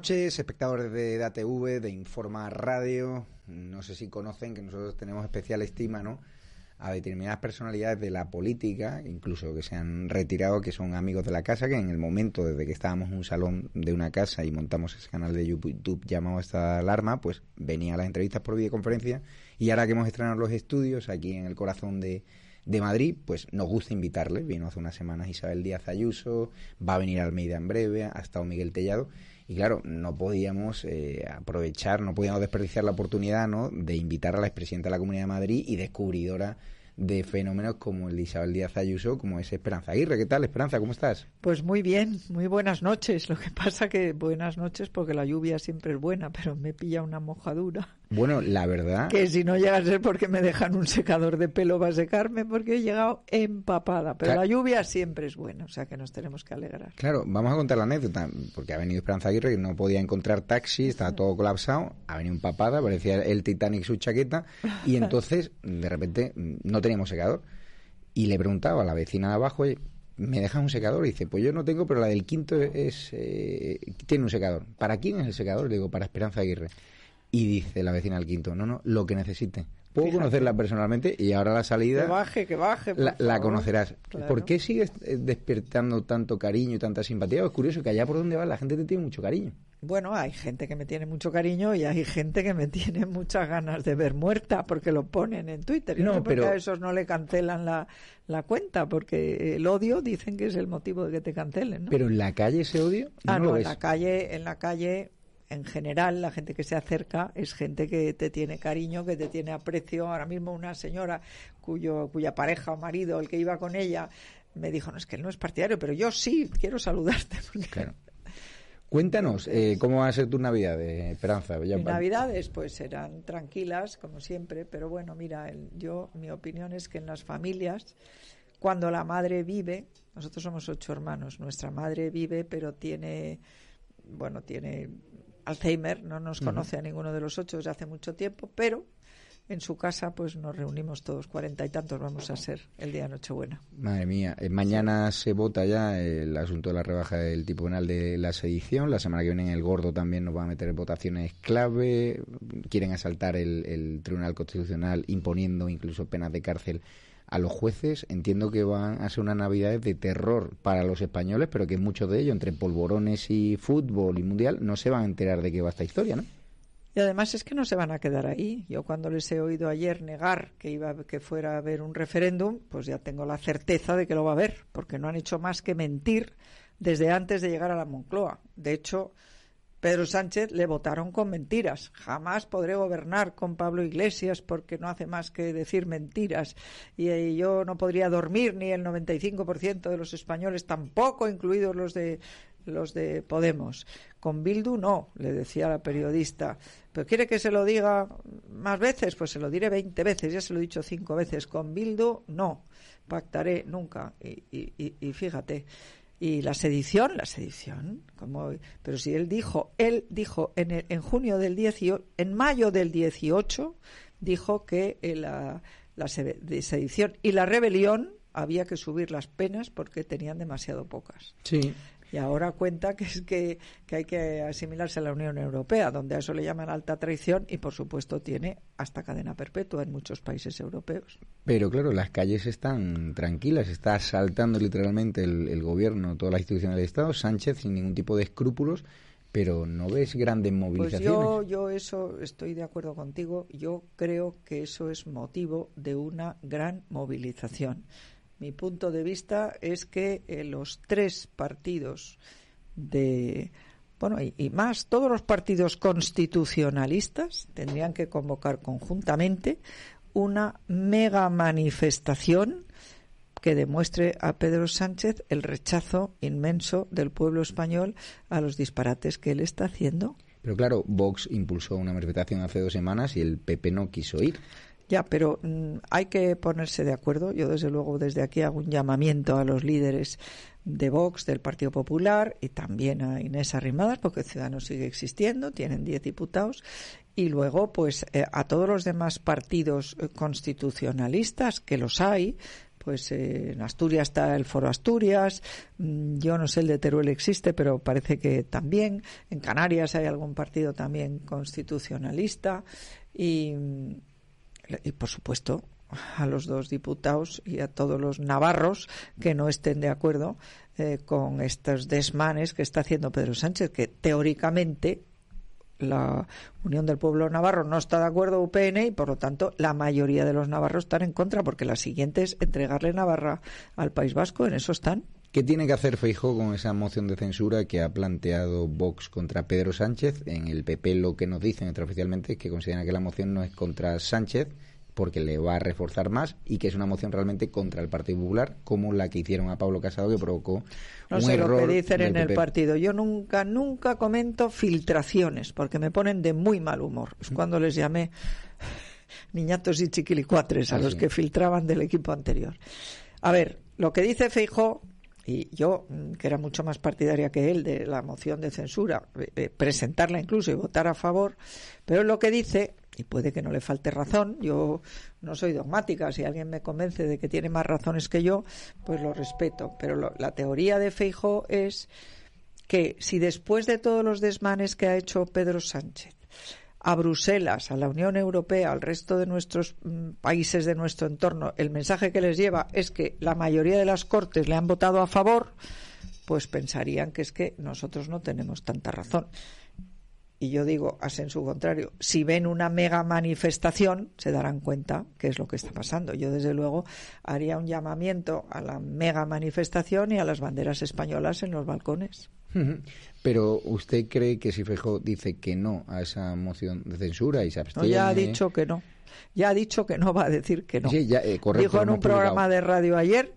Noches, espectadores de DATV, de Informa Radio. No sé si conocen que nosotros tenemos especial estima, ¿no? A determinadas personalidades de la política, incluso que se han retirado, que son amigos de la casa, que en el momento, desde que estábamos en un salón de una casa y montamos ese canal de YouTube llamado Esta Alarma, pues venía a las entrevistas por videoconferencia. Y ahora que hemos estrenado los estudios aquí en el corazón de, de Madrid, pues nos gusta invitarle. Vino hace unas semanas Isabel Díaz Ayuso, va a venir Almeida en breve, ha estado Miguel Tellado. Y claro, no podíamos eh, aprovechar, no podíamos desperdiciar la oportunidad ¿no? de invitar a la expresidenta de la Comunidad de Madrid y descubridora de fenómenos como el de Isabel Díaz Ayuso, como es Esperanza Aguirre. ¿Qué tal, Esperanza? ¿Cómo estás? Pues muy bien, muy buenas noches. Lo que pasa que buenas noches porque la lluvia siempre es buena, pero me pilla una mojadura. Bueno, la verdad... Que si no llega a ser porque me dejan un secador de pelo va a secarme porque he llegado empapada. Pero la lluvia siempre es buena, o sea que nos tenemos que alegrar. Claro, vamos a contar la anécdota, porque ha venido Esperanza Aguirre y no podía encontrar taxi, estaba todo colapsado, ha venido empapada, parecía el Titanic su chaqueta, y entonces de repente no teníamos secador. Y le preguntaba a la vecina de abajo, ¿me dejas un secador? Y dice, pues yo no tengo, pero la del quinto es eh, tiene un secador. ¿Para quién es el secador? Le digo, para Esperanza Aguirre. Y dice la vecina al quinto, no, no, lo que necesite. Puedo conocerla personalmente y ahora la salida... Que baje, que baje. La, conocerás. ¿Por qué sigues eh, despertando tanto cariño y tanta simpatía? Es curioso que allá por donde vas la gente te tiene mucho cariño. Bueno, hay gente que me tiene mucho cariño y hay gente que me tiene muchas ganas de ver muerta porque lo ponen en Twitter. Y no, pero... a esos no le cancelan la, la, cuenta porque el odio dicen que es el motivo de que te cancelen. Pero en la calle ese odio. ah, no, en la calle, en la calle en general, la gente que se acerca es gente que te tiene cariño, que te tiene aprecio. Ahora mismo una señora cuyo, cuya pareja o marido, el que iba con ella, me dijo, no, es que él no es partidario, pero yo sí, quiero saludarte. Claro. Cuéntanos, eh, ¿cómo va a ser tu Navidad, Esperanza? Mis Navidades, pues serán tranquilas, como siempre, pero bueno, mira, yo, mi opinión es que en las familias, cuando la madre vive, nosotros somos ocho hermanos, nuestra madre vive, pero tiene, bueno, tiene Alzheimer, no nos conoce a ninguno de los ocho desde hace mucho tiempo, pero en su casa pues nos reunimos todos, cuarenta y tantos vamos a ser el día de Nochebuena. Madre mía, eh, mañana se vota ya el asunto de la rebaja del tipo penal de la sedición, la semana que viene en el Gordo también nos van a meter votaciones clave, quieren asaltar el Tribunal Constitucional imponiendo incluso penas de cárcel a los jueces entiendo que van a ser una Navidad de terror para los españoles, pero que muchos de ellos, entre polvorones y fútbol y mundial, no se van a enterar de qué va esta historia, ¿no? Y además es que no se van a quedar ahí. Yo cuando les he oído ayer negar que iba que fuera a haber un referéndum, pues ya tengo la certeza de que lo va a haber, porque no han hecho más que mentir desde antes de llegar a la Moncloa. De hecho, Pedro Sánchez le votaron con mentiras. Jamás podré gobernar con Pablo Iglesias porque no hace más que decir mentiras. Y, eh, yo no podría dormir ni el 95% de los españoles, tampoco incluidos los de los de Podemos. Con Bildu no, le decía la periodista. ¿Pero quiere que se lo diga más veces? Pues se lo diré 20 veces, ya se lo he dicho cinco veces. Con Bildu no, pactaré nunca. Y, y, y fíjate, y la sedición, la sedición, como, pero si él dijo, él dijo en, en junio del 18, en mayo del 18, dijo que eh, la, la sedición y la rebelión había que subir las penas porque tenían demasiado pocas. Sí y ahora cuenta que es que, hay que asimilarse a la Unión Europea, donde a eso le llaman alta traición y por supuesto tiene hasta cadena perpetua en muchos países europeos. Pero claro, las calles están tranquilas, está asaltando literalmente el, gobierno, todas las instituciones del Estado, Sánchez sin ningún tipo de escrúpulos pero no ves grandes movilizaciones. Pues yo, yo eso estoy de acuerdo contigo. Yo creo que eso es motivo de una gran movilización. Mi punto de vista es que eh, los tres partidos de bueno, y, más, todos los partidos constitucionalistas tendrían que convocar conjuntamente una mega manifestación que demuestre a Pedro Sánchez el rechazo inmenso del pueblo español a los disparates que él está haciendo. Pero claro, Vox impulsó una manifestación hace dos semanas y el PP no quiso ir. Ya, pero mm, hay que ponerse de acuerdo. Yo, desde luego, desde aquí hago un llamamiento a los líderes de Vox, del Partido Popular y también a Inés Arrimadas, porque Ciudadanos sigue existiendo, tienen 10 diputados, y luego, pues, eh, a todos los demás partidos eh, constitucionalistas, que los hay, pues eh, en Asturias está el Foro Asturias, mm, yo no sé el de Teruel existe, pero parece que también, en Canarias hay algún partido también constitucionalista, y y por supuesto a los dos diputados y a todos los navarros que no estén de acuerdo eh, con estos desmanes que está haciendo Pedro Sánchez, que teóricamente la Unión del Pueblo Navarro no está de acuerdo UPN y por lo tanto la mayoría de los navarros están en contra porque la siguiente es entregarle Navarra al País Vasco, en eso están. ¿Qué tiene que hacer Feijóo con esa moción de censura que ha planteado Vox contra Pedro Sánchez? En el PP lo que nos dicen extraoficialmente es que consideran que la moción no es contra Sánchez, porque le va a reforzar más y que es una moción realmente contra el Partido Popular, como la que hicieron a Pablo Casado, que provocó no sé lo que dicen en el partido. Yo nunca, nunca comento filtraciones, porque me ponen de muy mal humor. Es cuando les llamé niñatos y chiquilicuatres a ah, los que filtraban del equipo anterior. A ver, lo que dice Feijo y yo, mm, que era mucho más partidaria que él de la moción de censura, eh, eh, presentarla incluso y votar a favor, pero lo que dice y puede que no le falte razón. Yo no soy dogmática. Si alguien me convence de que tiene más razones que yo, pues lo respeto. Pero la teoría de Feijo es que si después de todos los desmanes que ha hecho Pedro Sánchez a Bruselas, a la Unión Europea, al resto de nuestros mm, países de nuestro entorno, el mensaje que les lleva es que la mayoría de las cortes le han votado a favor, pues pensarían que es que nosotros no tenemos tanta razón y yo digo, en su contrario, si ven una mega manifestación, se darán cuenta qué es lo que está pasando. Yo, desde luego, haría un llamamiento a la mega manifestación y a las banderas españolas en los balcones. Pero usted cree que si Fejo dice que no a esa moción de censura y se abstiene... No, ya ha dicho que no. Ya ha dicho que no va a decir que no. Sí, ya, eh, Dijo en un programa de radio ayer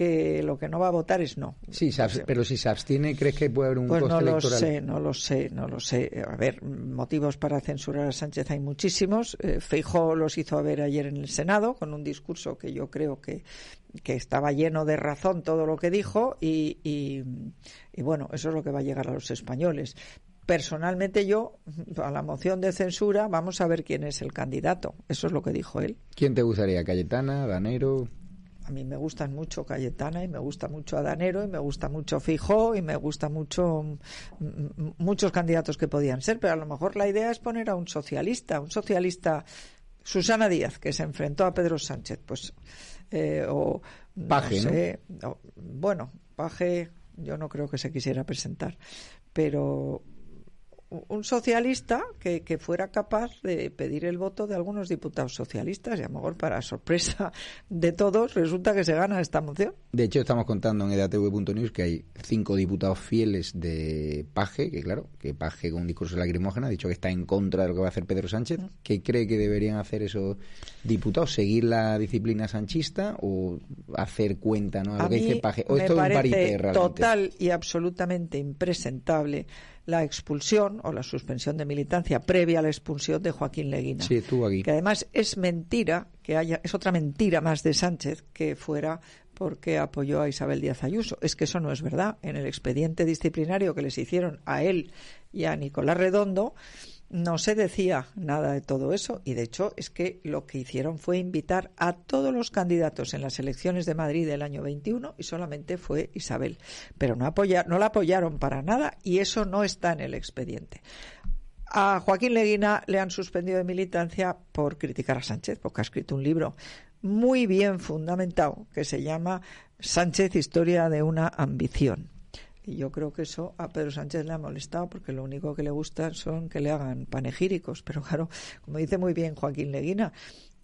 que lo que no va a votar es no. Sí, pero si se abstiene, ¿crees que puede haber un pues coste no lo sé, no lo sé, no lo sé. A ver, motivos para censurar a Sánchez hay muchísimos. Eh, Feijó los hizo ver ayer en el Senado con un discurso que yo creo que, que estaba lleno de razón todo lo que dijo y, y, y bueno, eso es lo que va a llegar a los españoles personalmente yo, a la moción de censura, vamos a ver quién es el candidato. Eso es lo que dijo él. ¿Quién te gustaría? ¿Cayetana? ¿Danero? A mí me gustan mucho Cayetana y me gusta mucho Adanero y me gusta mucho Fijó y me gusta mucho mm, mm, muchos candidatos que podían ser, pero a lo mejor la idea es poner a un socialista, un socialista Susana Díaz que se enfrentó a Pedro Sánchez, pues eh, o Paje, bueno, Paje yo no creo que se quisiera presentar, pero un socialista que, que, fuera capaz de pedir el voto de algunos diputados socialistas y a lo mejor para sorpresa de todos resulta que se gana esta moción. De hecho estamos contando en edatv.news que hay cinco diputados fieles de Paje, que claro, que Paje con un discurso lacrimógeno ha dicho que está en contra de lo que va a hacer Pedro Sánchez. Mm. ¿Qué cree que deberían hacer esos diputados? ¿Seguir la disciplina sanchista o hacer cuenta ¿no? a, lo que dice Paje? ¿O esto es un total y absolutamente impresentable la expulsión o la suspensión de militancia previa a la expulsión de Joaquín Leguina. Sí, aquí. Que además es mentira que haya, es otra mentira más de Sánchez que fuera porque apoyó a Isabel Díaz Ayuso. Es que eso no es verdad. En el expediente disciplinario que les hicieron a él y a Nicolás Redondo, no se decía nada de todo eso y de hecho es que lo que hicieron fue invitar a todos los candidatos en las elecciones de Madrid del año 21 y solamente fue Isabel. Pero no, no la apoyaron para nada y eso no está en el expediente. A Joaquín Leguina le han suspendido de militancia por criticar a Sánchez, porque ha escrito un libro muy bien fundamentado que se llama Sánchez, Historia de una ambición. Y yo creo que eso a Pedro Sánchez le ha molestado porque lo único que le gusta son que le hagan panegíricos. Pero claro, como dice muy bien Joaquín Leguina,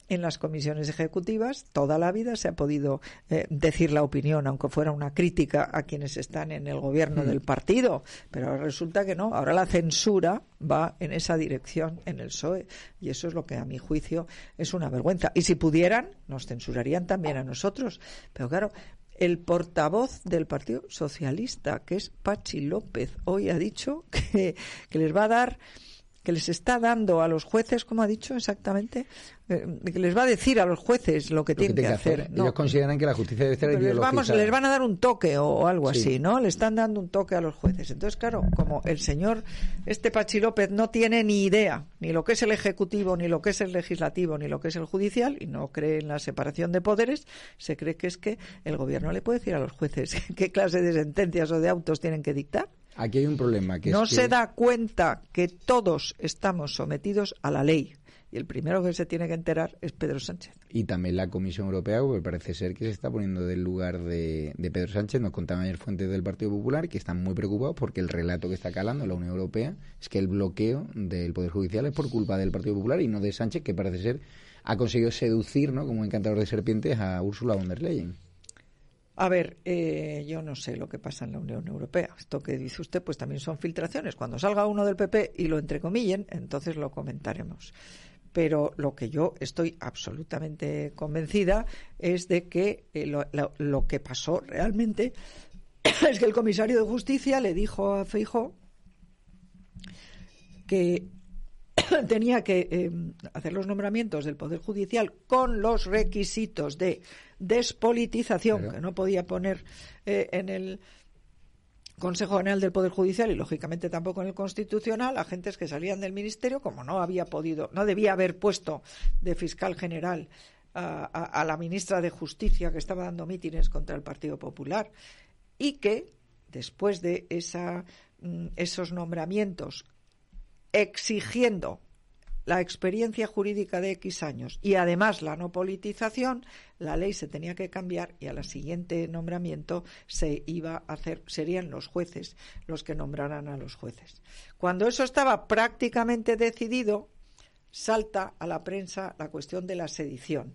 en las comisiones ejecutivas toda la vida se ha podido eh, decir la opinión, aunque fuera una crítica a quienes están en el gobierno mm. del partido. Pero ahora resulta que no. Ahora la censura va en esa dirección en el PSOE. Y eso es lo que, a mi juicio, es una vergüenza. Y si pudieran, nos censurarían también a nosotros. Pero claro, el portavoz del Partido Socialista, que es Pachi López, hoy ha dicho que, que les va a dar que les está dando a los jueces, como ha dicho exactamente, eh, que les va a decir a los jueces lo que tienen que, hacer. Ellos consideran que la justicia debe ser les, vamos, les van a dar un toque o, algo así, ¿no? Le están dando un toque a los jueces. Entonces, claro, como el señor, este Pachi López, no tiene ni idea ni lo que es el Ejecutivo, ni lo que es el Legislativo, ni lo que es el Judicial, y no cree en la separación de poderes, se cree que es que el Gobierno le puede decir a los jueces qué clase de sentencias o de autos tienen que dictar. Aquí hay un problema. Que no se da cuenta que todos estamos sometidos a la ley. Y el primero que se tiene que enterar es Pedro Sánchez. Y también la Comisión Europea, porque parece ser que se está poniendo del lugar de, Pedro Sánchez. Nos contaban ayer fuentes del Partido Popular que están muy preocupados porque el relato que está calando la Unión Europea es que el bloqueo del Poder Judicial es por culpa del Partido Popular y no de Sánchez, que parece ser ha conseguido seducir, ¿no? como encantador de serpientes, a Ursula von der Leyen. A ver, eh, yo no sé lo que pasa en la Unión Europea. Esto que dice usted, pues también son filtraciones. Cuando salga uno del PP y lo entrecomillen, entonces lo comentaremos. Pero lo que yo estoy absolutamente convencida es de que eh, lo, que pasó realmente es que el comisario de justicia le dijo a Feijó que tenía que eh, hacer los nombramientos del Poder Judicial con los requisitos de despolitización, que no podía poner eh, en el Consejo General del Poder Judicial y lógicamente tampoco en el Constitucional agentes que salían del Ministerio, como no había podido, no debía haber puesto de fiscal general a, la ministra de Justicia que estaba dando mítines contra el Partido Popular y que después de esa, mm, esos nombramientos exigiendo la experiencia jurídica de X años y además la no politización, la ley se tenía que cambiar y a la siguiente nombramiento se iba a hacer, serían los jueces los que nombraran a los jueces. Cuando eso estaba prácticamente decidido, salta a la prensa la cuestión de la sedición.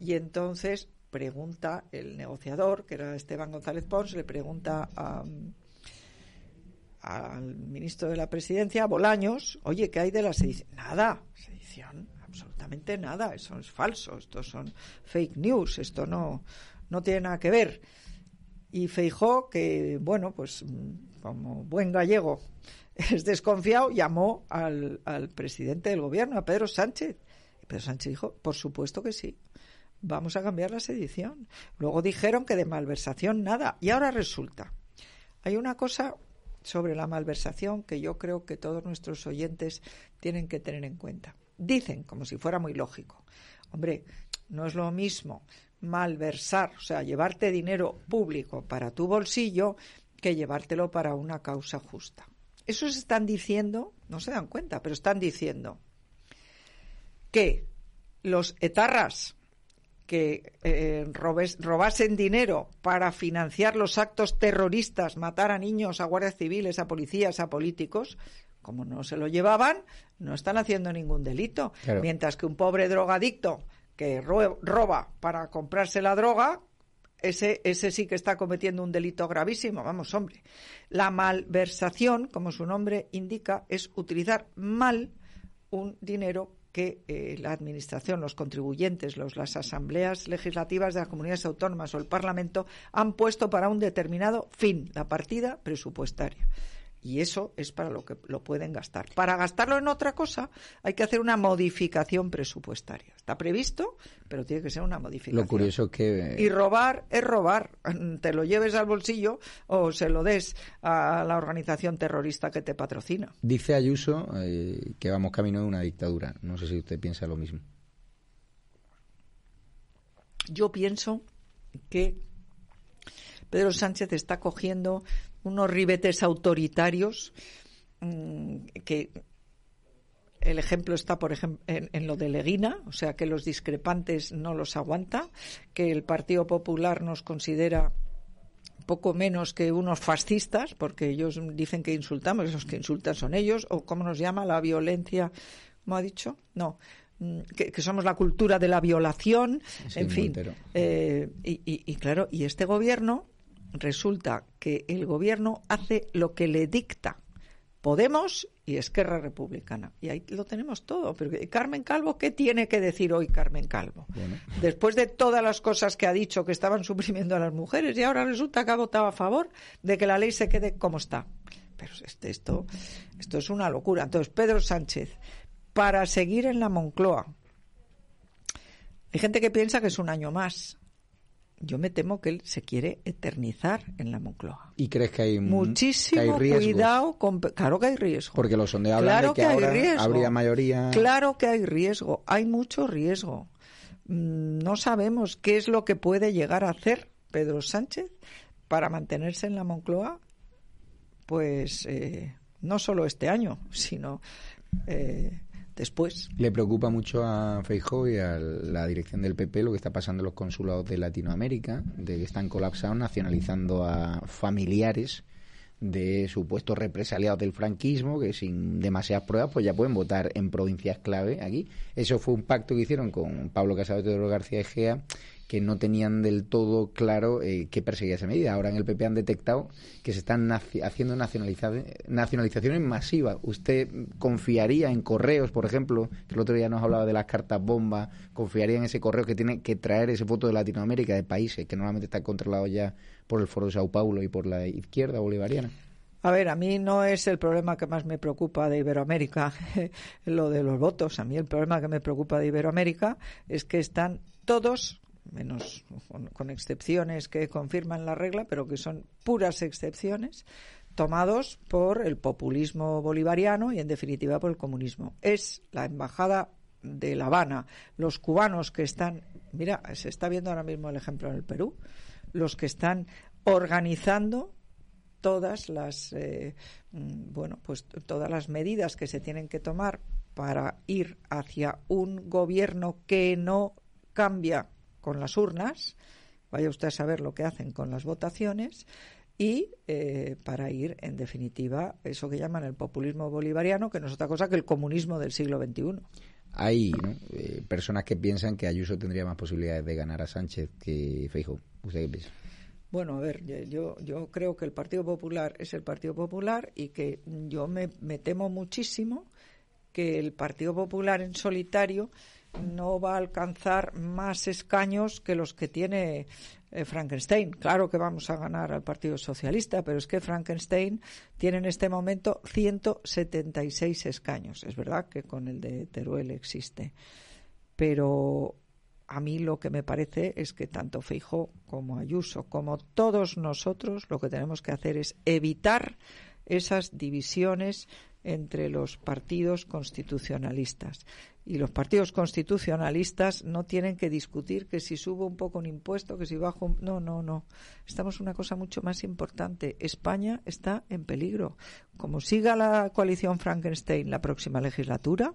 Y entonces pregunta el negociador, que era Esteban González Pons, le pregunta a al ministro de la Presidencia, Bolaños, oye, ¿qué hay de la sedición? Nada, sedición, absolutamente nada, eso es falso, esto son fake news, esto no, no tiene nada que ver. Y Feijó, que, bueno, pues como buen gallego es desconfiado, llamó al, al presidente del gobierno, a Pedro Sánchez. Y Pedro Sánchez dijo, por supuesto que sí, vamos a cambiar la sedición. Luego dijeron que de malversación nada. Y ahora resulta, hay una cosa sobre la malversación que yo creo que todos nuestros oyentes tienen que tener en cuenta. Dicen, como si fuera muy lógico, hombre, no es lo mismo malversar, o sea, llevarte dinero público para tu bolsillo que llevártelo para una causa justa. Eso se están diciendo, no se dan cuenta, pero están diciendo que los etarras que eh, robasen dinero para financiar los actos terroristas, matar a niños, a guardias civiles, a policías, a políticos, como no se lo llevaban, no están haciendo ningún delito. Mientras que un pobre drogadicto que roba para comprarse la droga, ese, ese sí que está cometiendo un delito gravísimo. Vamos, hombre. La malversación, como su nombre indica, es utilizar mal un dinero que eh, la Administración, los contribuyentes, las asambleas legislativas de las comunidades autónomas o el Parlamento han puesto para un determinado fin, la partida presupuestaria. Y eso es para lo que lo pueden gastar. Para gastarlo en otra cosa hay que hacer una modificación presupuestaria. Está previsto, pero tiene que ser una modificación. Lo curioso que... Y robar es robar. Te lo lleves al bolsillo o se lo des a la organización terrorista que te patrocina. Dice Ayuso eh, que vamos camino de una dictadura. No sé si usted piensa lo mismo. Yo pienso que Pedro Sánchez está cogiendo unos ribetes autoritarios mm, que el ejemplo está, por ejemplo, en, lo de Leguina, o sea que los discrepantes no los aguanta, que el Partido Popular nos considera poco menos que unos fascistas, porque ellos dicen que insultamos, los que insultan son ellos, o cómo nos llama la violencia, ¿cómo ha dicho? No, mm, que, somos la cultura de la violación, en fin. Eh, y claro, y este gobierno resulta que el gobierno hace lo que le dicta Podemos y Esquerra Republicana. Y ahí lo tenemos todo. Pero Carmen Calvo, ¿qué tiene que decir hoy Carmen Calvo? Después de todas las cosas que ha dicho que estaban suprimiendo a las mujeres y ahora resulta que ha votado a favor de que la ley se quede como está. Pero este, esto, esto es una locura. Entonces, Pedro Sánchez, para seguir en la Moncloa, hay gente que piensa que es un año más yo me temo que él se quiere eternizar en la Moncloa. ¿Y crees que hay muchísimo cuidado? Con, claro que hay riesgo. Porque los sondeos hablan de que, ahora habría mayoría. Claro que hay riesgo, hay mucho riesgo. Mm, no sabemos qué es lo que puede llegar a hacer Pedro Sánchez para mantenerse en la Moncloa, pues eh, no solo este año, sino eh, después. ¿Le preocupa mucho a Feijóo y a la dirección del PP lo que está pasando en los consulados de Latinoamérica, de que están colapsados, nacionalizando a familiares de supuestos represaliados del franquismo que sin demasiadas pruebas pues ya pueden votar en provincias clave aquí. Eso fue un pacto que hicieron con Pablo Casado y Teodoro García Egea que no tenían del todo claro eh, qué perseguía esa medida. Ahora en el PP han detectado que se están haciendo nacionalizaciones masivas. ¿Usted confiaría en correos, por ejemplo, que el otro día nos hablaba de las cartas bomba, confiaría en ese correo que tiene que traer ese voto de Latinoamérica, de países que normalmente están controlados ya por el Foro de Sao Paulo y por la izquierda bolivariana? A ver, a mí no es el problema que más me preocupa de Iberoamérica lo de los votos. A mí el problema que me preocupa de Iberoamérica es que están todos menos con, excepciones que confirman la regla, pero que son puras excepciones, tomados por el populismo bolivariano y, en definitiva, por el comunismo. Es la embajada de La Habana, los cubanos que están, mira, se está viendo ahora mismo el ejemplo en el Perú, los que están organizando todas las eh, mm, bueno pues todas las medidas que se tienen que tomar para ir hacia un gobierno que no cambia con las urnas, vaya usted a saber lo que hacen con las votaciones, y eh, para ir, en definitiva, eso que llaman el populismo bolivariano, que no es otra cosa que el comunismo del siglo XXI. Hay eh, personas que piensan que Ayuso tendría más posibilidades de ganar a Sánchez que Feijóo. ¿Usted qué piensa? Bueno, a ver, yo, yo creo que el Partido Popular es el Partido Popular y que yo me, me temo muchísimo que el Partido Popular en solitario no va a alcanzar más escaños que los que tiene eh, Frankenstein. Claro que vamos a ganar al Partido Socialista, pero es que Frankenstein tiene en este momento 176 escaños. Es verdad que con el de Teruel existe. Pero a mí lo que me parece es que tanto Feijo como Ayuso, como todos nosotros, lo que tenemos que hacer es evitar esas divisiones entre los partidos constitucionalistas. Y los partidos constitucionalistas no tienen que discutir que si subo un poco un impuesto, que si bajo. Un... No, no, no. Estamos en una cosa mucho más importante. España está en peligro. Como siga la coalición Frankenstein la próxima legislatura,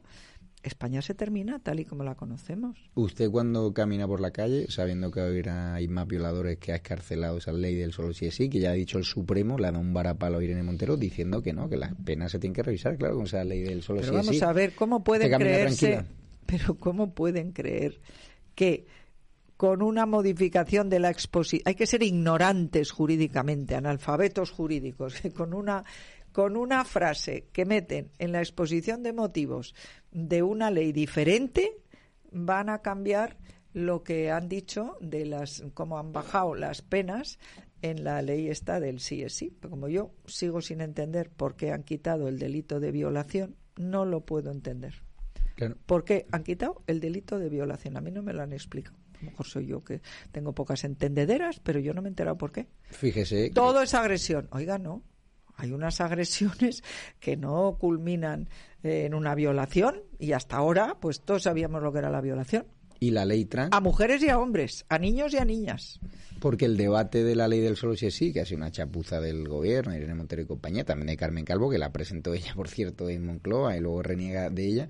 España se termina tal y como la conocemos. Usted cuando camina por la calle, sabiendo que hay más violadores que ha escarcelado esa ley del solo sí es sí, que ya ha dicho el Supremo, le ha dado un varapalo a Irene Montero diciendo que no, que las penas se tienen que revisar, claro, con esa ley del solo pero vamos es sí. a ver, ¿cómo pueden creerse... Pero ¿cómo pueden creer que con una modificación de la exposición... Hay que ser ignorantes jurídicamente, analfabetos jurídicos, que con una con una frase que meten en la exposición de motivos de una ley diferente, van a cambiar lo que han dicho de las, cómo han bajado las penas en la ley esta del sí es sí. Como yo sigo sin entender por qué han quitado el delito de violación, no lo puedo entender. ¿Por qué han quitado el delito de violación? A mí no me lo han explicado. A lo mejor soy yo que tengo pocas entendederas, pero yo no me he enterado por qué. Fíjese. Todo es agresión. Oiga, no. Hay unas agresiones que no culminan en una violación y hasta ahora, pues todos sabíamos lo que era la violación. ¿Y la ley trans? A mujeres y a hombres, a niños y a niñas. Porque el debate de la ley del solo es sí, que ha sido una chapuza del gobierno, Irene Montero y compañía, también de Carmen Calvo, que la presentó ella, por cierto, en Moncloa y luego reniega de ella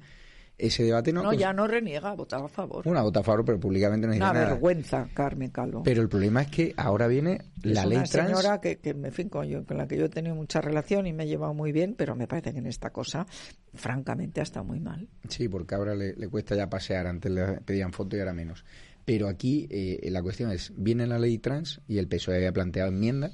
ese debate no. No, ya no reniega, votaba a favor. Una vota a favor, pero públicamente no dice Una nada. vergüenza, Carmen Calvo. Pero el problema es que ahora viene la es ley una trans. señora que, que me fin, con, yo, con la que yo he tenido mucha relación y me he llevado muy bien, pero me parece que en esta cosa, francamente, ha estado muy mal. Sí, porque ahora le, le cuesta ya pasear. Antes le pedían foto y ahora menos. Pero aquí eh, la cuestión es, viene la ley trans y el PSOE había planteado enmiendas,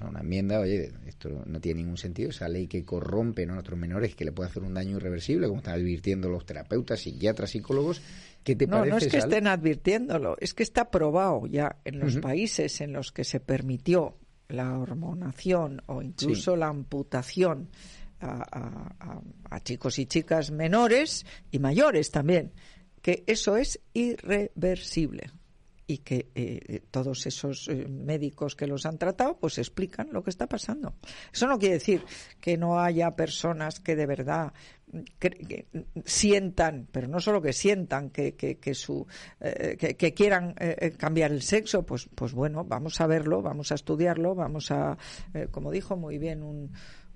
una enmienda, oye, esto no tiene ningún sentido, esa ley que corrompe ¿no? a nuestros menores, que le puede hacer un daño irreversible, como están advirtiendo los terapeutas, psiquiatras, psicólogos, ¿qué te no, parece? No es que estén advirtiéndolo, es que está probado ya en los países en los que se permitió la hormonación o incluso la amputación a, a- a- a chicos y chicas menores y mayores también, que eso es irreversible y que eh, todos esos eh, médicos que los han tratado pues explican lo que está pasando. Eso no quiere decir que no haya personas que de verdad mm, que, mm, sientan, pero no solo que sientan, que, que, que su, eh, que, quieran eh, cambiar el sexo, pues, pues bueno, vamos a verlo, vamos a estudiarlo, vamos a, como dijo muy bien un,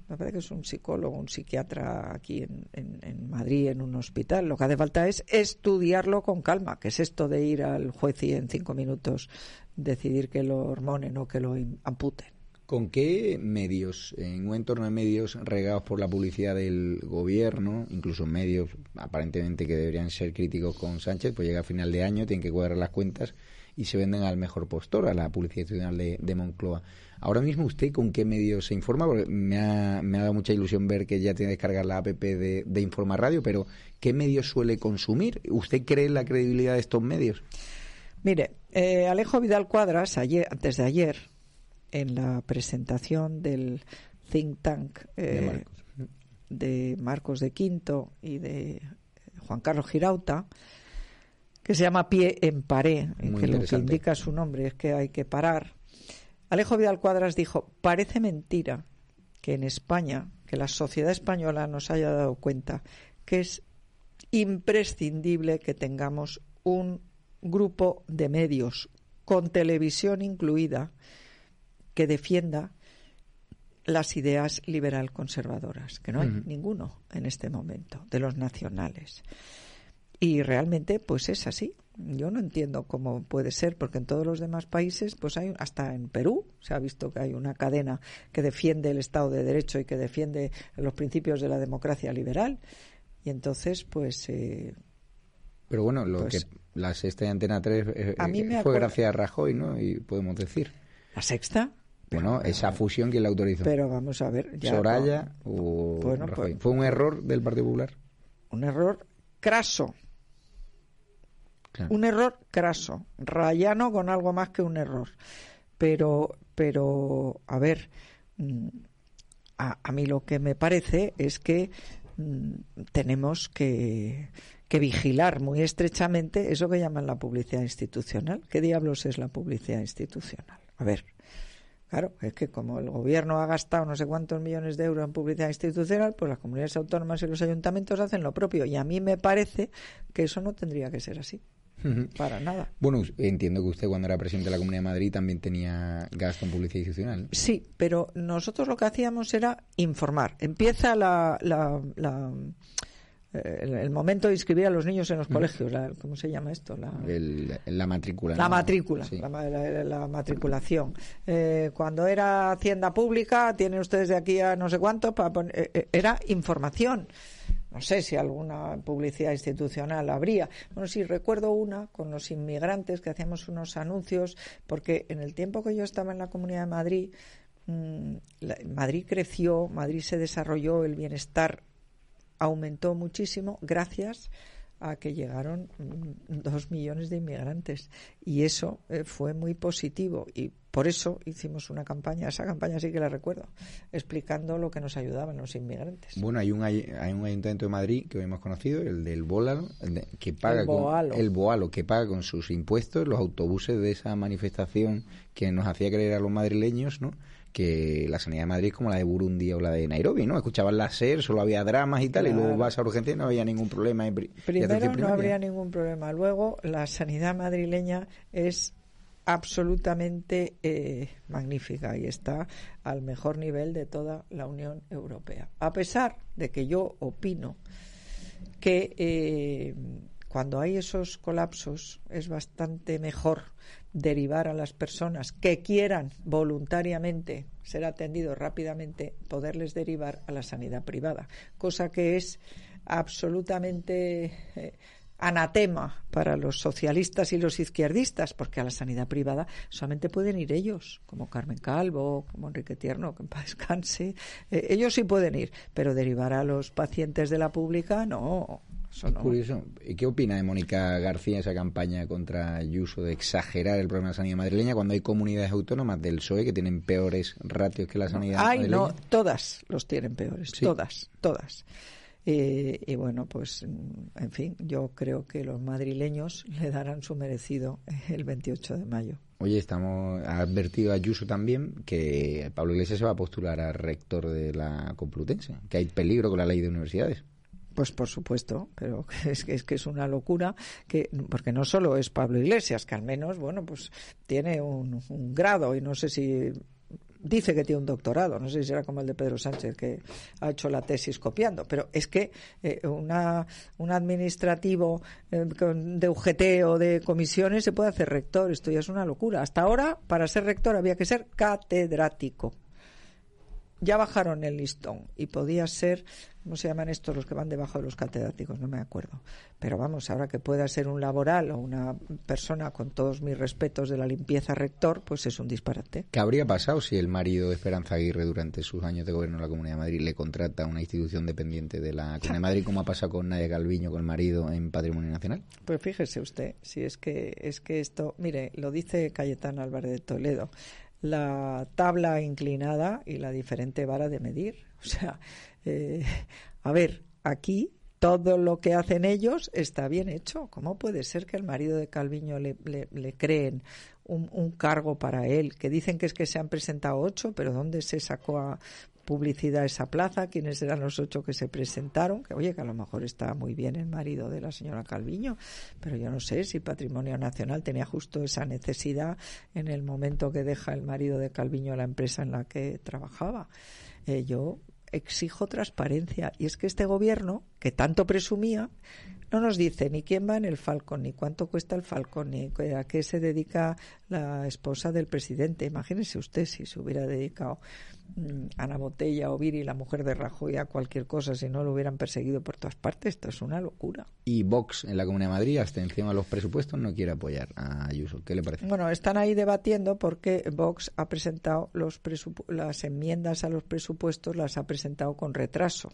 me parece que es un psicólogo, un psiquiatra aquí en, en- en Madrid, en un hospital. Lo que hace falta es estudiarlo con calma, que es esto de ir al juez y en cinco minutos decidir que lo hormonen o que lo amputen. ¿Con qué medios, en un entorno de medios regados por la publicidad del gobierno, incluso medios aparentemente que deberían ser críticos con Sánchez, pues llega a final de año, tienen que cuadrar las cuentas y se venden al mejor postor, a la publicidad de, de Moncloa. Ahora mismo, ¿usted con qué medios se informa? Porque me ha, me ha dado mucha ilusión ver que ya tiene que descargar la app de, de Informa Radio, pero ¿qué medios suele consumir? ¿Usted cree en la credibilidad de estos medios? Mire, eh, Alejo Vidal Cuadras, ayer, antes de ayer, en la presentación del think tank De eh, Marcos. de Marcos de Quinto y de Juan Carlos Girauta, que se llama Pie en Paré, Muy que lo que indica su nombre es que hay que parar. Alejo Vidal Cuadras dijo, parece mentira que en España, que la sociedad española nos haya dado cuenta que es imprescindible que tengamos un grupo de medios, con televisión incluida, que defienda las ideas liberal conservadoras, que no hay ninguno en este momento de los nacionales. Y realmente, pues es así. Yo no entiendo cómo puede ser, porque en todos los demás países, pues hay, hasta en Perú, se ha visto que hay una cadena que defiende el Estado de Derecho y que defiende los principios de la democracia liberal. Y entonces, pues, eh, Pero bueno, lo Pues- que la sexta y Antena 3 eh, A mí me fue gracias a Rajoy, ¿no? Y podemos decir. la sexta. Bueno, esa fusión, ¿quién la autorizó? Pero vamos a ver. ya ¿Soraya o Bueno, Rajoy? pues- ¿Fue un error del Partido Popular? Un error craso. Un error craso. Rayano con algo más que un error. Pero, pero, a ver, mm, a, a mí lo que me parece es que mm, tenemos que, que vigilar muy estrechamente eso que llaman la publicidad institucional. ¿Qué diablos es la publicidad institucional? A ver, Claro, es que como el gobierno ha gastado no sé cuántos millones de euros en publicidad institucional, pues las comunidades autónomas y los ayuntamientos hacen lo propio. Y a mí me parece que eso no tendría que ser así, Para nada. Bueno, entiendo que usted cuando era presidente de la Comunidad de Madrid también tenía gasto en publicidad institucional. Sí, pero nosotros lo que hacíamos era informar. Empieza la, la, la, el, momento de inscribir a los niños en los colegios, ¿cómo se llama esto? La, la matrícula. La matrícula, la, matriculación. Eh, cuando era Hacienda Pública, tienen ustedes de aquí a no sé cuánto, para eh, eh, era información. No sé si alguna publicidad institucional habría. Bueno, sí, recuerdo una con los inmigrantes que hacíamos unos anuncios, porque en el tiempo que yo estaba en la Comunidad de Madrid, mm, Madrid creció, Madrid se desarrolló, el bienestar aumentó muchísimo gracias a que llegaron mm, dos millones de inmigrantes y eso eh, fue muy positivo por eso hicimos una campaña, esa campaña sí que la recuerdo, explicando lo que nos ayudaban los inmigrantes. Bueno, hay un, hay, un ayuntamiento de Madrid que hoy hemos conocido, el del Bólalo, que paga el Boalo. el Boalo, que paga con sus impuestos los autobuses de esa manifestación que nos hacía creer a los madrileños, ¿no? que la sanidad de Madrid es como la de Burundi o la de Nairobi, ¿no? Escuchaban la SER, solo había dramas y tal, y luego vas a urgencia y no había ningún problema. Primero no habría ningún problema. Luego, la sanidad madrileña es absolutamente eh, magnífica y está al mejor nivel de toda la Unión Europea. A pesar de que yo opino que eh, cuando hay esos colapsos es bastante mejor derivar a las personas que quieran voluntariamente ser atendidos rápidamente, poderles derivar a la sanidad privada, cosa que es absolutamente eh, anatema para los socialistas y los izquierdistas, porque a la sanidad privada solamente pueden ir ellos, como Carmen Calvo, como Enrique Tierno, que en paz descanse. Eh, ellos sí pueden ir, pero derivar a los pacientes de la pública no. curioso. ¿Y qué opina de Mónica García esa campaña contra Ayuso de exagerar el problema de la sanidad madrileña cuando hay comunidades autónomas del PSOE que tienen peores ratios que la sanidad Ay, no, todas los tienen peores, todas, todas. Eh, y bueno, pues, en fin, yo creo que los madrileños le darán su merecido el 28 de mayo. Oye, estamos, ha advertido a Ayuso también que Pablo Iglesias se va a postular a rector de la Complutense, que hay peligro con la ley de universidades. Pues por supuesto, pero es que es que es una locura que porque no solo es Pablo Iglesias, que al menos bueno pues tiene un grado y no sé si dice que tiene un doctorado, no sé si será como el de Pedro Sánchez, que ha hecho la tesis copiando, pero es que eh, una, un administrativo eh, de UGT o de comisiones se puede hacer rector, esto ya es una locura. Hasta ahora, para ser rector había que ser catedrático ya bajaron el listón y podía ser, ¿cómo se llaman estos los que van debajo de los catedráticos? No me acuerdo. Pero vamos, ahora que pueda ser un laboral o una persona con todos mis respetos de la limpieza rector, pues es un disparate. ¿Qué habría pasado si el marido de Esperanza Aguirre durante sus años de gobierno en la Comunidad de Madrid le contrata a una institución dependiente de la Comunidad de Madrid, como ha pasado con Nadia Calviño, con el marido en Patrimonio Nacional? Pues fíjese usted, si es que, es que esto, mire, lo dice Cayetano Álvarez de Toledo la tabla inclinada y la diferente vara de medir. O sea, eh, a ver, aquí todo lo que hacen ellos está bien hecho. ¿Cómo puede ser que el marido de Calviño le, le, creen un, un, cargo para él? Que dicen que es que se han presentado ocho, pero ¿dónde se sacó a publicidad esa plaza, quiénes eran los ocho que se presentaron, que oye, que a lo mejor está muy bien el marido de la señora Calviño, pero yo no sé si Patrimonio Nacional tenía justo esa necesidad en el momento que deja el marido de Calviño la empresa en la que trabajaba. Eh, yo exijo transparencia y es que este gobierno, que tanto presumía, no nos dice ni quién va en el Falcon, ni cuánto cuesta el Falcon, ni a qué se dedica la esposa del presidente. Imagínese usted si se hubiera dedicado mm, Ana Botella o Viri, la mujer de Rajoy, a cualquier cosa, si no lo hubieran perseguido por todas partes. Esto es una locura. Y Vox en la Comunidad de Madrid, abstención a los presupuestos, no quiere apoyar a Ayuso. ¿Qué le parece? Bueno, están ahí debatiendo porque Vox ha presentado los las enmiendas a los presupuestos, las ha presentado con retraso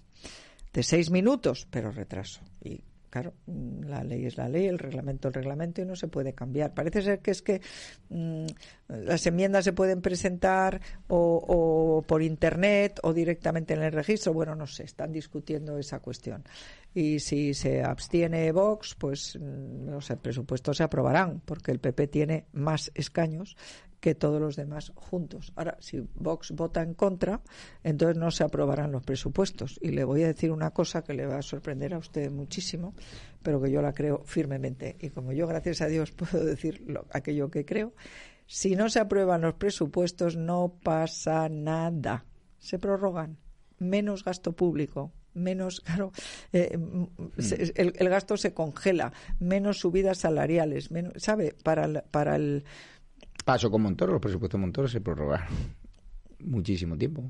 de seis minutos, pero retraso. Y Claro, mm, la ley es la ley, el reglamento el reglamento y no se puede cambiar. Parece ser que es que mm, las enmiendas se pueden presentar o, por internet o directamente en el registro. Bueno, no sé, están discutiendo esa cuestión. Y si se abstiene Vox, pues mm, los presupuestos se aprobarán, porque el PP tiene más escaños que todos los demás juntos. Ahora, si Vox vota en contra, entonces no se aprobarán los presupuestos. Y le voy a decir una cosa que le va a sorprender a usted muchísimo, pero que yo la creo firmemente. Y como yo, gracias a Dios, puedo decir aquello que creo, si no se aprueban los presupuestos no pasa nada. Se prorrogan. Menos gasto público, menos, claro, eh, mm, el, el, gasto se congela, menos subidas salariales, menos, ¿sabe? Para el, para el... Paso con Montoro, los presupuestos de Montoro se prorrogaron muchísimo tiempo,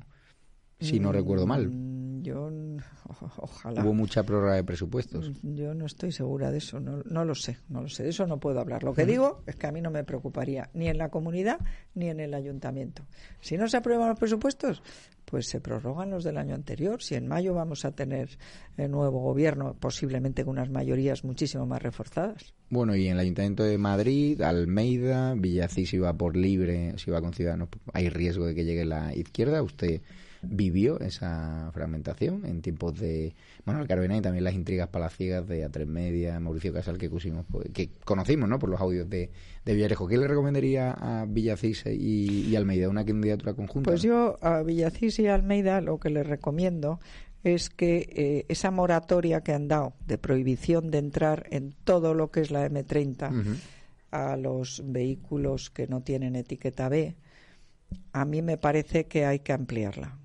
si no recuerdo mal. Mm, yo, ojalá. Hubo mucha prórroga de presupuestos. Mm, yo no estoy segura de eso, no, no lo sé, no lo sé, de eso no puedo hablar. Lo que digo es que a mí no me preocuparía ni en la comunidad ni en el ayuntamiento. Si no se aprueban los presupuestos, pues se prorrogan los del año anterior. Si en mayo vamos a tener el nuevo gobierno, posiblemente con unas mayorías muchísimo más reforzadas. Bueno, y en el Ayuntamiento de Madrid, Almeida, Villacís va por libre, si va con Ciudadanos, hay riesgo de que llegue la izquierda. ¿Usted vivió esa fragmentación en tiempos de Manuel Carvena y también las intrigas palaciegas de A3 Media, Mauricio Casal, que, pusimos, pues, que conocimos ¿no? por los audios de, de Villarejo. ¿Qué le recomendaría a Villacís y, Almeida? ¿Una candidatura conjunta? Pues yo a Villacís y Almeida lo que les recomiendo es que eh, esa moratoria que han dado de prohibición de entrar en todo lo que es la M30 a los vehículos que no tienen etiqueta B, a mí me parece que hay que ampliarla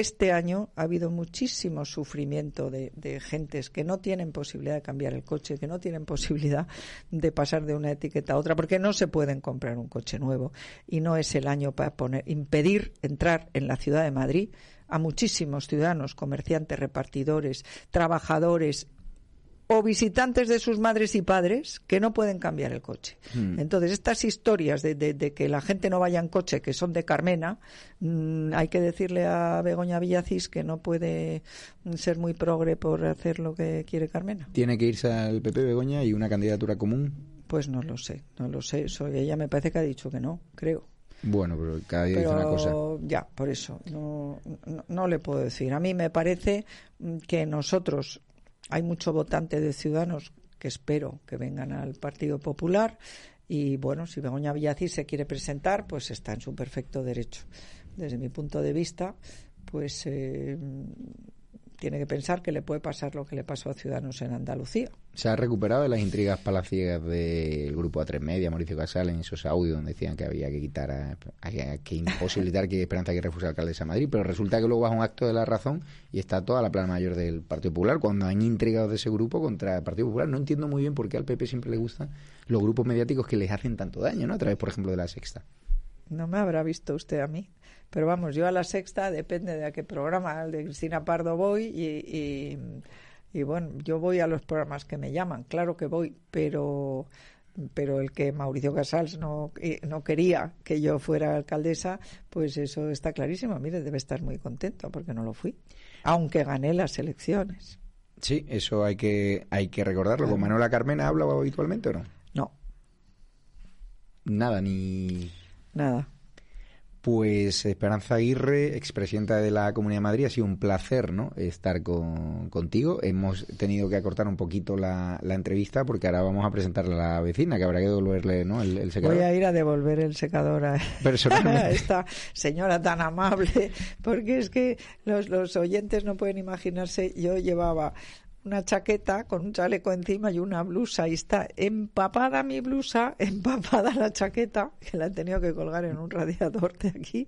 este año ha habido muchísimo sufrimiento de, gentes que no tienen posibilidad de cambiar el coche, que no tienen posibilidad de pasar de una etiqueta a otra, porque no se pueden comprar un coche nuevo. Y no es el año para impedir entrar en la ciudad de Madrid a muchísimos ciudadanos, comerciantes, repartidores, trabajadores o visitantes de sus madres y padres que no pueden cambiar el coche. Hmm. Entonces, estas historias de, de, que la gente no vaya en coche, que son de Carmena, mm, hay que decirle a Begoña Villacís que no puede ser muy progre por hacer lo que quiere Carmena. ¿Tiene que irse al PP Begoña y una candidatura común? Pues no lo sé, no lo sé. ella me parece que ha dicho que no, creo. Bueno, pero cada día dice una cosa. Ya, por eso, no, no, le puedo decir. A mí me parece que nosotros hay mucho votante de Ciudadanos que espero que vengan al Partido Popular y bueno, si Begoña Villacís se quiere presentar, pues está en su perfecto derecho. Desde mi punto de vista, pues eh, tiene que pensar que le puede pasar lo que le pasó a Ciudadanos en Andalucía. ¿Se ha recuperado de las intrigas palaciegas del grupo A3 Media, Mauricio Casal, en esos audios donde decían que había que quitar, a, que imposibilitar que Esperanza que fuese alcaldesa de Madrid? Pero resulta que luego vas a un acto de la razón y está toda la plana mayor del Partido Popular cuando han intrigado de ese grupo contra el Partido Popular. No entiendo muy bien por qué al PP siempre le gustan los grupos mediáticos que les hacen tanto daño, ¿no? A través, por ejemplo, de la Sexta. No me habrá visto usted a mí. Pero vamos, yo a la sexta, depende de a qué programa, el de Cristina Pardo voy y, y, bueno, yo voy a los programas que me llaman, claro que voy, pero pero el que Mauricio Casals no, no quería que yo fuera alcaldesa, pues eso está clarísimo. Mire, debe estar muy contento porque no lo fui, aunque gané las elecciones. Sí, eso hay que hay que recordarlo. ¿Con Manuela Carmena habla habitualmente o no? No. Nada, ni... Nada. Pues Esperanza Aguirre, expresidenta de la Comunidad de Madrid, ha sido un placer ¿no? estar con, contigo. Hemos tenido que acortar un poquito la, entrevista porque ahora vamos a presentarle a la vecina, que habrá que devolverle ¿no? el, secador. Voy a ir a devolver el secador a, esta señora tan amable, porque es que los, los oyentes no pueden imaginarse, yo llevaba una chaqueta con un chaleco encima y una blusa y está. Empapada mi blusa, empapada la chaqueta, que la he tenido que colgar en un radiador de aquí.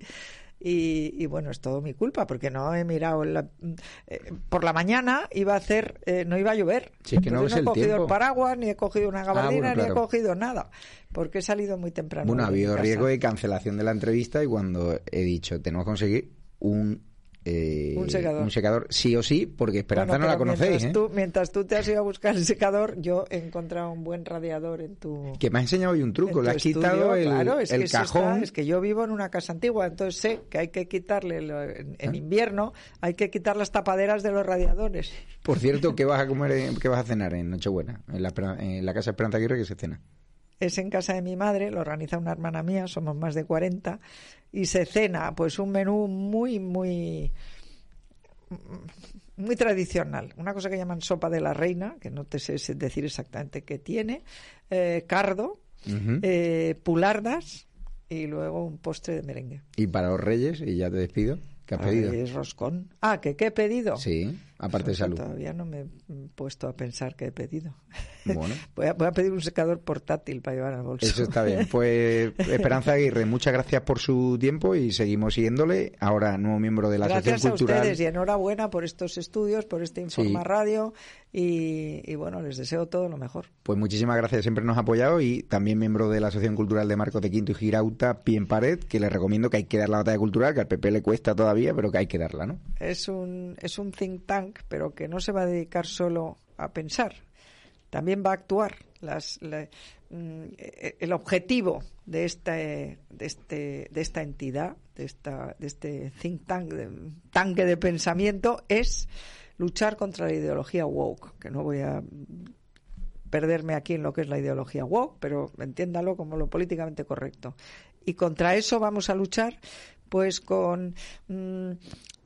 Y, bueno, es todo mi culpa porque no he mirado eh, por la mañana iba a hacer eh, no iba a llover. Que no, he cogido el, paraguas ni he cogido una ah, gabardina ni he cogido nada porque he salido muy temprano bueno ha habido riesgo de cancelación de la entrevista y cuando he dicho tenemos que conseguir un eh, un secador. Un secador, sí o sí, porque Esperanza no la conocéis. Mientras, ¿eh? tú, mientras tú te has ido a buscar el secador, yo he encontrado un buen radiador en tu. Que me has enseñado hoy un truco, le has quitado el, el cajón. es que yo vivo en una casa antigua, entonces sé que hay que quitarle, en, ¿Ah? invierno, hay que quitar las tapaderas de los radiadores. Por cierto, ¿qué vas a comer, qué vas a cenar en Nochebuena? En la, en la casa Esperanza Aguirre, que se cena? es en casa de mi madre, lo organiza una hermana mía, somos más de 40, y se cena pues un menú muy, muy muy tradicional. Una cosa que llaman sopa de la reina, que no te sé decir exactamente qué tiene, eh, cardo, eh, pulardas y luego un postre de merengue. ¿Y para los reyes? Y ya te despido. ¿Qué has pedido? Es roscón. Ah, ¿que qué he pedido? Sí. aparte de salud. Todavía no me he puesto a pensar que he pedido. Bueno. voy, a, voy, a, pedir un secador portátil para llevar al bolso. Eso está bien. Pues Esperanza Aguirre, muchas gracias por su tiempo y seguimos siguiéndole. Ahora, nuevo miembro de la Asociación Cultural. Gracias a ustedes y enhorabuena por estos estudios, por este Informa Radio y, bueno, les deseo todo lo mejor. Pues muchísimas gracias, siempre nos ha apoyado y también miembro de la Asociación Cultural de Marcos de Quinto y Girauta, Pie en Pared, que le recomiendo que hay que dar la batalla cultural, que al PP le cuesta todavía, pero que hay que darla, ¿no? Es un, es un think tank, pero que no se va a dedicar solo a pensar, también va a actuar. Las, mm, el objetivo de, esta, de, este, de esta entidad, de, esta, de este think tank, de, tanque de pensamiento, es luchar contra la ideología woke, que no voy a perderme aquí en lo que es la ideología woke, pero entiéndalo como lo políticamente correcto. Y contra eso vamos a luchar pues con mm,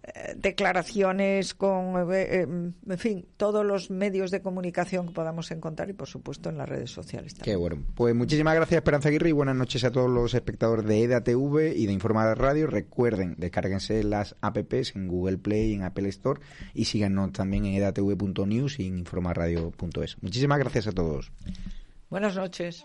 eh, declaraciones, con, eh, eh, en fin, todos los medios de comunicación que podamos encontrar y, por supuesto, en las redes sociales. Qué bueno. Pues muchísimas gracias, Esperanza Aguirre, y buenas noches a todos los espectadores de EDATV y de Informada Radio. Recuerden, descárguense las apps en Google Play y en Apple Store y síganos también en edatv.news y en informaradio.es. Muchísimas gracias a todos. Buenas noches.